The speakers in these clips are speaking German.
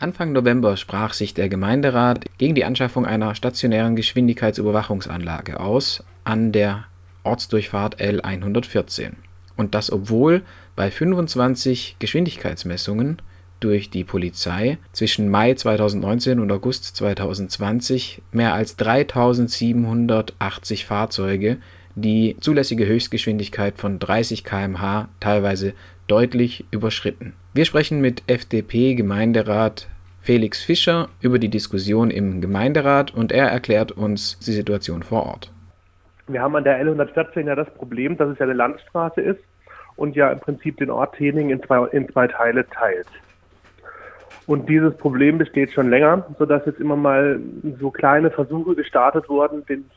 Anfang November sprach sich der Gemeinderat gegen die Anschaffung einer stationären Geschwindigkeitsüberwachungsanlage aus an der Ortsdurchfahrt L 114. Und das obwohl bei 25 Geschwindigkeitsmessungen durch die Polizei zwischen Mai 2019 und August 2020 mehr als 3780 Fahrzeuge die zulässige Höchstgeschwindigkeit von 30 km/h teilweise deutlich überschritten. Wir sprechen mit FDP-Gemeinderat Felix Fischer über die Diskussion im Gemeinderat und er erklärt uns die Situation vor Ort. Wir haben an der L114 ja das Problem, dass es ja eine Landstraße ist und ja im Prinzip den Ort Tening in zwei, in zwei Teile teilt. Und dieses Problem besteht schon länger, sodass jetzt immer mal so kleine Versuche gestartet wurden, den,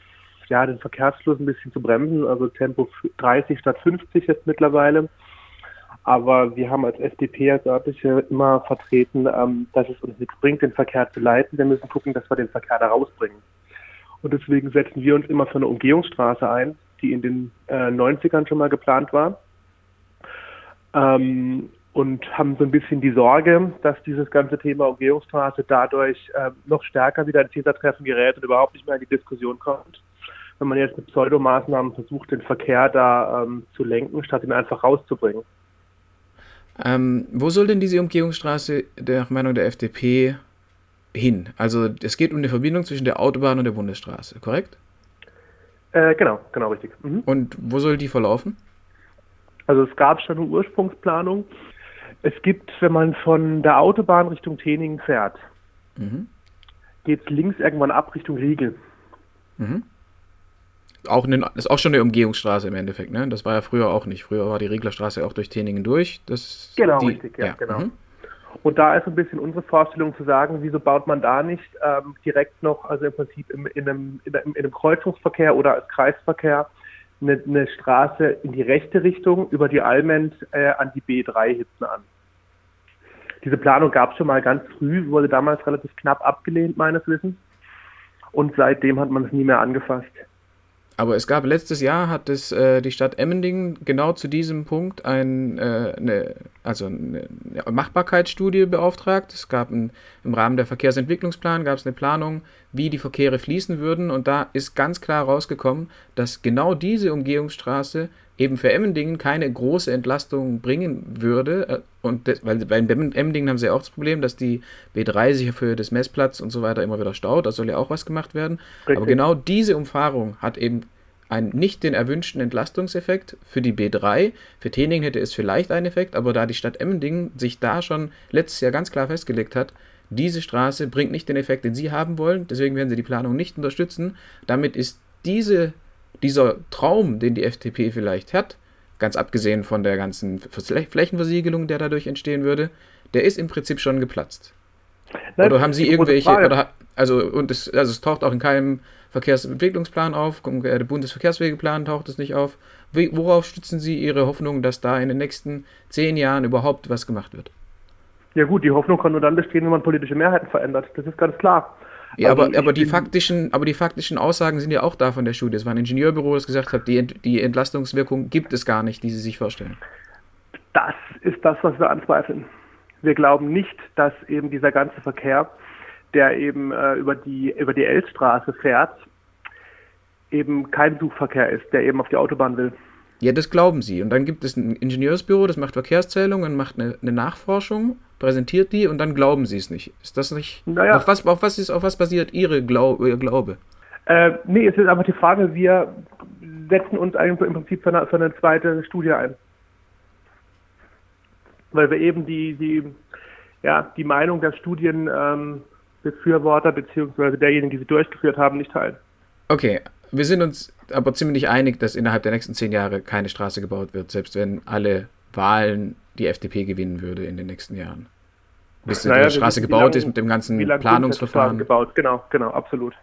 ja, den Verkehrsfluss ein bisschen zu bremsen, also Tempo 30 statt 50 jetzt mittlerweile. Aber wir haben als FDP, als örtliche, immer vertreten, ähm, dass es uns nichts bringt, den Verkehr zu leiten. Wir müssen gucken, dass wir den Verkehr da rausbringen. Und deswegen setzen wir uns immer für eine Umgehungsstraße ein, die in den äh, 90ern schon mal geplant war. Ähm, und haben so ein bisschen die Sorge, dass dieses ganze Thema Umgehungsstraße dadurch äh, noch stärker wieder ins Tätertreffen gerät und überhaupt nicht mehr in die Diskussion kommt. Wenn man jetzt mit Pseudomaßnahmen versucht, den Verkehr da ähm, zu lenken, statt ihn einfach rauszubringen. Ähm, wo soll denn diese Umgehungsstraße der Meinung der FDP hin? Also es geht um eine Verbindung zwischen der Autobahn und der Bundesstraße, korrekt? Äh, genau, genau richtig. Mhm. Und wo soll die verlaufen? Also es gab schon eine Ursprungsplanung. Es gibt, wenn man von der Autobahn Richtung Teningen fährt, mhm. geht es links irgendwann ab Richtung Riegel. Mhm. Auch eine, das ist auch schon eine Umgehungsstraße im Endeffekt, ne? Das war ja früher auch nicht. Früher war die Rieglerstraße auch durch Teningen durch. Das genau, die, richtig, ja, ja. genau. Mhm. Und da ist ein bisschen unsere Vorstellung zu sagen, wieso baut man da nicht ähm, direkt noch, also im Prinzip im, in, einem, in, einem, in einem Kreuzungsverkehr oder als Kreisverkehr, eine, eine Straße in die rechte Richtung über die Almend äh, an die B3 hinten an. Diese Planung gab es schon mal ganz früh, wurde damals relativ knapp abgelehnt, meines Wissens. Und seitdem hat man es nie mehr angefasst. Aber es gab letztes Jahr hat es äh, die Stadt Emmendingen genau zu diesem Punkt ein, äh, eine, also eine Machbarkeitsstudie beauftragt. Es gab ein, im Rahmen der Verkehrsentwicklungsplan gab es eine Planung, wie die Verkehre fließen würden und da ist ganz klar rausgekommen, dass genau diese Umgehungsstraße eben für Emmendingen keine große Entlastung bringen würde. Äh, und das, weil bei Emmendingen haben sie ja auch das Problem, dass die B3 sich für das Messplatz und so weiter immer wieder staut. Da soll ja auch was gemacht werden. Richtig. Aber genau diese Umfahrung hat eben einen, nicht den erwünschten Entlastungseffekt für die B3. Für Teningen hätte es vielleicht einen Effekt, aber da die Stadt Emmendingen sich da schon letztes Jahr ganz klar festgelegt hat, diese Straße bringt nicht den Effekt, den sie haben wollen, deswegen werden sie die Planung nicht unterstützen. Damit ist diese dieser Traum, den die FDP vielleicht hat, ganz abgesehen von der ganzen Flächenversiegelung, der dadurch entstehen würde, der ist im Prinzip schon geplatzt. Nein, oder haben Sie irgendwelche, oder, also, und es, also es taucht auch in keinem Verkehrsentwicklungsplan auf, der Bundesverkehrswegeplan taucht es nicht auf. Worauf stützen Sie Ihre Hoffnung, dass da in den nächsten zehn Jahren überhaupt was gemacht wird? Ja gut, die Hoffnung kann nur dann bestehen, wenn man politische Mehrheiten verändert. Das ist ganz klar. Ja, also aber, aber, die faktischen, aber die faktischen Aussagen sind ja auch da von der Studie. Es war ein Ingenieurbüro, das gesagt hat, die, die Entlastungswirkung gibt es gar nicht, die sie sich vorstellen. Das ist das, was wir anzweifeln. Wir glauben nicht, dass eben dieser ganze Verkehr, der eben äh, über die, über die Elstraße fährt, eben kein Suchverkehr ist, der eben auf die Autobahn will. Ja, das glauben sie. Und dann gibt es ein Ingenieursbüro, das macht Verkehrszählungen, macht eine, eine Nachforschung, präsentiert die und dann glauben sie es nicht. Ist das nicht? Naja. Auf was, auf was, ist, auf was basiert Ihre Glau Ihr Glaube? Äh, nee, es ist einfach die Frage, wir setzen uns eigentlich im Prinzip für eine, für eine zweite Studie ein. Weil wir eben die, die, ja, die Meinung der Studienbefürworter ähm, beziehungsweise derjenigen, die sie durchgeführt haben, nicht teilen. Okay, wir sind uns aber ziemlich einig, dass innerhalb der nächsten zehn Jahre keine Straße gebaut wird, selbst wenn alle Wahlen die FDP gewinnen würde in den nächsten Jahren. Bis naja, die Straße gebaut lang, ist mit dem ganzen Planungsverfahren. Gebaut? Genau, genau, absolut.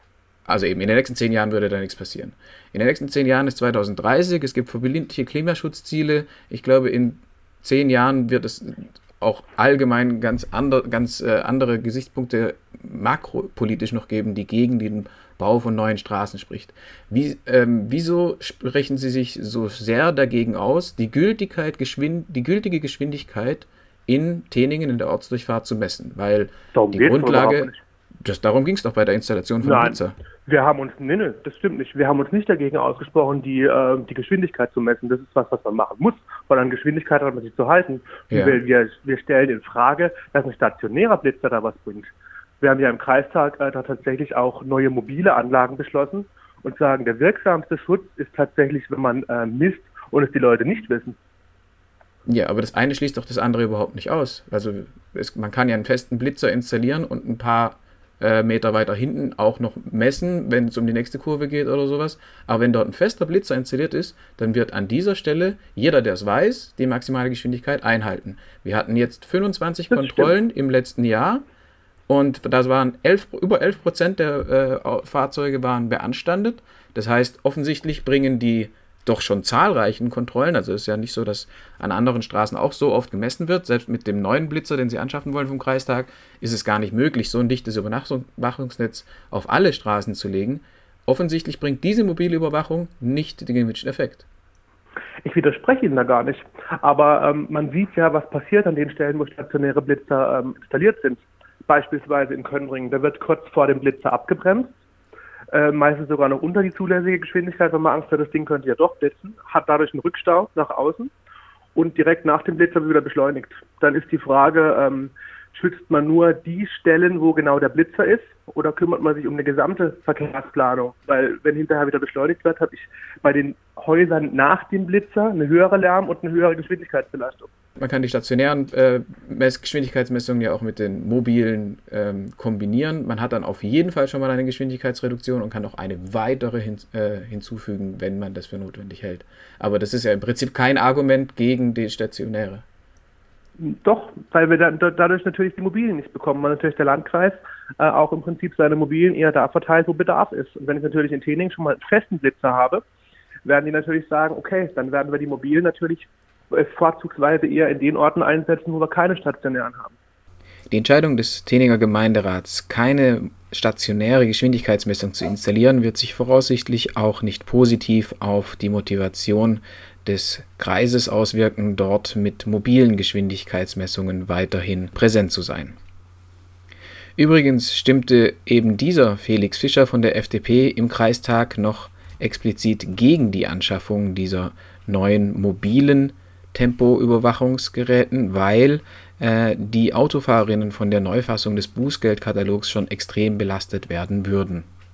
Also eben, in den nächsten zehn Jahren würde da nichts passieren. In den nächsten zehn Jahren ist 2030, es gibt verbindliche Klimaschutzziele. Ich glaube, in zehn Jahren wird es auch allgemein ganz, andre, ganz äh, andere Gesichtspunkte makropolitisch noch geben, die gegen den Bau von neuen Straßen spricht. Wie, ähm, wieso sprechen Sie sich so sehr dagegen aus, die, Gültigkeit, Geschwind, die gültige Geschwindigkeit in Teningen in der Ortsdurchfahrt zu messen, weil darum die Grundlage, das, darum ging es doch bei der Installation von Nein, Blitzer. Wir haben uns, nee, nee, das stimmt nicht. Wir haben uns nicht dagegen ausgesprochen, die, äh, die Geschwindigkeit zu messen. Das ist was, was man machen muss, weil an Geschwindigkeit hat man sich zu halten. Ja. Wir, wir, wir stellen in Frage, dass ein stationärer Blitzer da was bringt. Wir haben ja im Kreistag äh, da tatsächlich auch neue mobile Anlagen beschlossen und sagen, der wirksamste Schutz ist tatsächlich, wenn man äh, misst und es die Leute nicht wissen. Ja, aber das eine schließt doch das andere überhaupt nicht aus. Also es, man kann ja einen festen Blitzer installieren und ein paar äh, Meter weiter hinten auch noch messen, wenn es um die nächste Kurve geht oder sowas. Aber wenn dort ein fester Blitzer installiert ist, dann wird an dieser Stelle jeder, der es weiß, die maximale Geschwindigkeit einhalten. Wir hatten jetzt 25 das Kontrollen stimmt. im letzten Jahr und das waren 11, über 11 Prozent der äh, Fahrzeuge waren beanstandet. Das heißt, offensichtlich bringen die doch schon zahlreichen Kontrollen. Also es ist ja nicht so, dass an anderen Straßen auch so oft gemessen wird. Selbst mit dem neuen Blitzer, den sie anschaffen wollen vom Kreistag, ist es gar nicht möglich, so ein dichtes Überwachungsnetz auf alle Straßen zu legen. Offensichtlich bringt diese mobile Überwachung nicht den gewünschten Effekt. Ich widerspreche Ihnen da gar nicht. Aber ähm, man sieht ja, was passiert an den Stellen, wo stationäre Blitzer ähm, installiert sind. Beispielsweise in Könbringen. Da wird kurz vor dem Blitzer abgebremst äh, meistens sogar noch unter die zulässige Geschwindigkeit, wenn man Angst hat, das Ding könnte ja doch blitzen, hat dadurch einen Rückstau nach außen und direkt nach dem Blitzer wieder beschleunigt. Dann ist die Frage, ähm, schützt man nur die Stellen, wo genau der Blitzer ist, oder kümmert man sich um eine gesamte Verkehrsplanung? Weil wenn hinterher wieder beschleunigt wird, habe ich bei den Häusern nach dem Blitzer eine höhere Lärm- und eine höhere Geschwindigkeitsbelastung. Man kann die stationären äh, Geschwindigkeitsmessungen ja auch mit den mobilen ähm, kombinieren. Man hat dann auf jeden Fall schon mal eine Geschwindigkeitsreduktion und kann auch eine weitere hin, äh, hinzufügen, wenn man das für notwendig hält. Aber das ist ja im Prinzip kein Argument gegen die stationäre. Doch, weil wir da, dadurch natürlich die Mobilen nicht bekommen, weil natürlich der Landkreis äh, auch im Prinzip seine Mobilen eher da verteilt, wo Bedarf ist. Und wenn ich natürlich in Tening schon mal festen Blitzer habe, werden die natürlich sagen, okay, dann werden wir die Mobilen natürlich vorzugsweise eher in den Orten einsetzen, wo wir keine stationären haben. Die Entscheidung des Teninger Gemeinderats, keine stationäre Geschwindigkeitsmessung zu installieren, wird sich voraussichtlich auch nicht positiv auf die Motivation des Kreises auswirken, dort mit mobilen Geschwindigkeitsmessungen weiterhin präsent zu sein. Übrigens stimmte eben dieser Felix Fischer von der FDP im Kreistag noch explizit gegen die Anschaffung dieser neuen mobilen Tempoüberwachungsgeräten, weil äh, die Autofahrerinnen von der Neufassung des Bußgeldkatalogs schon extrem belastet werden würden.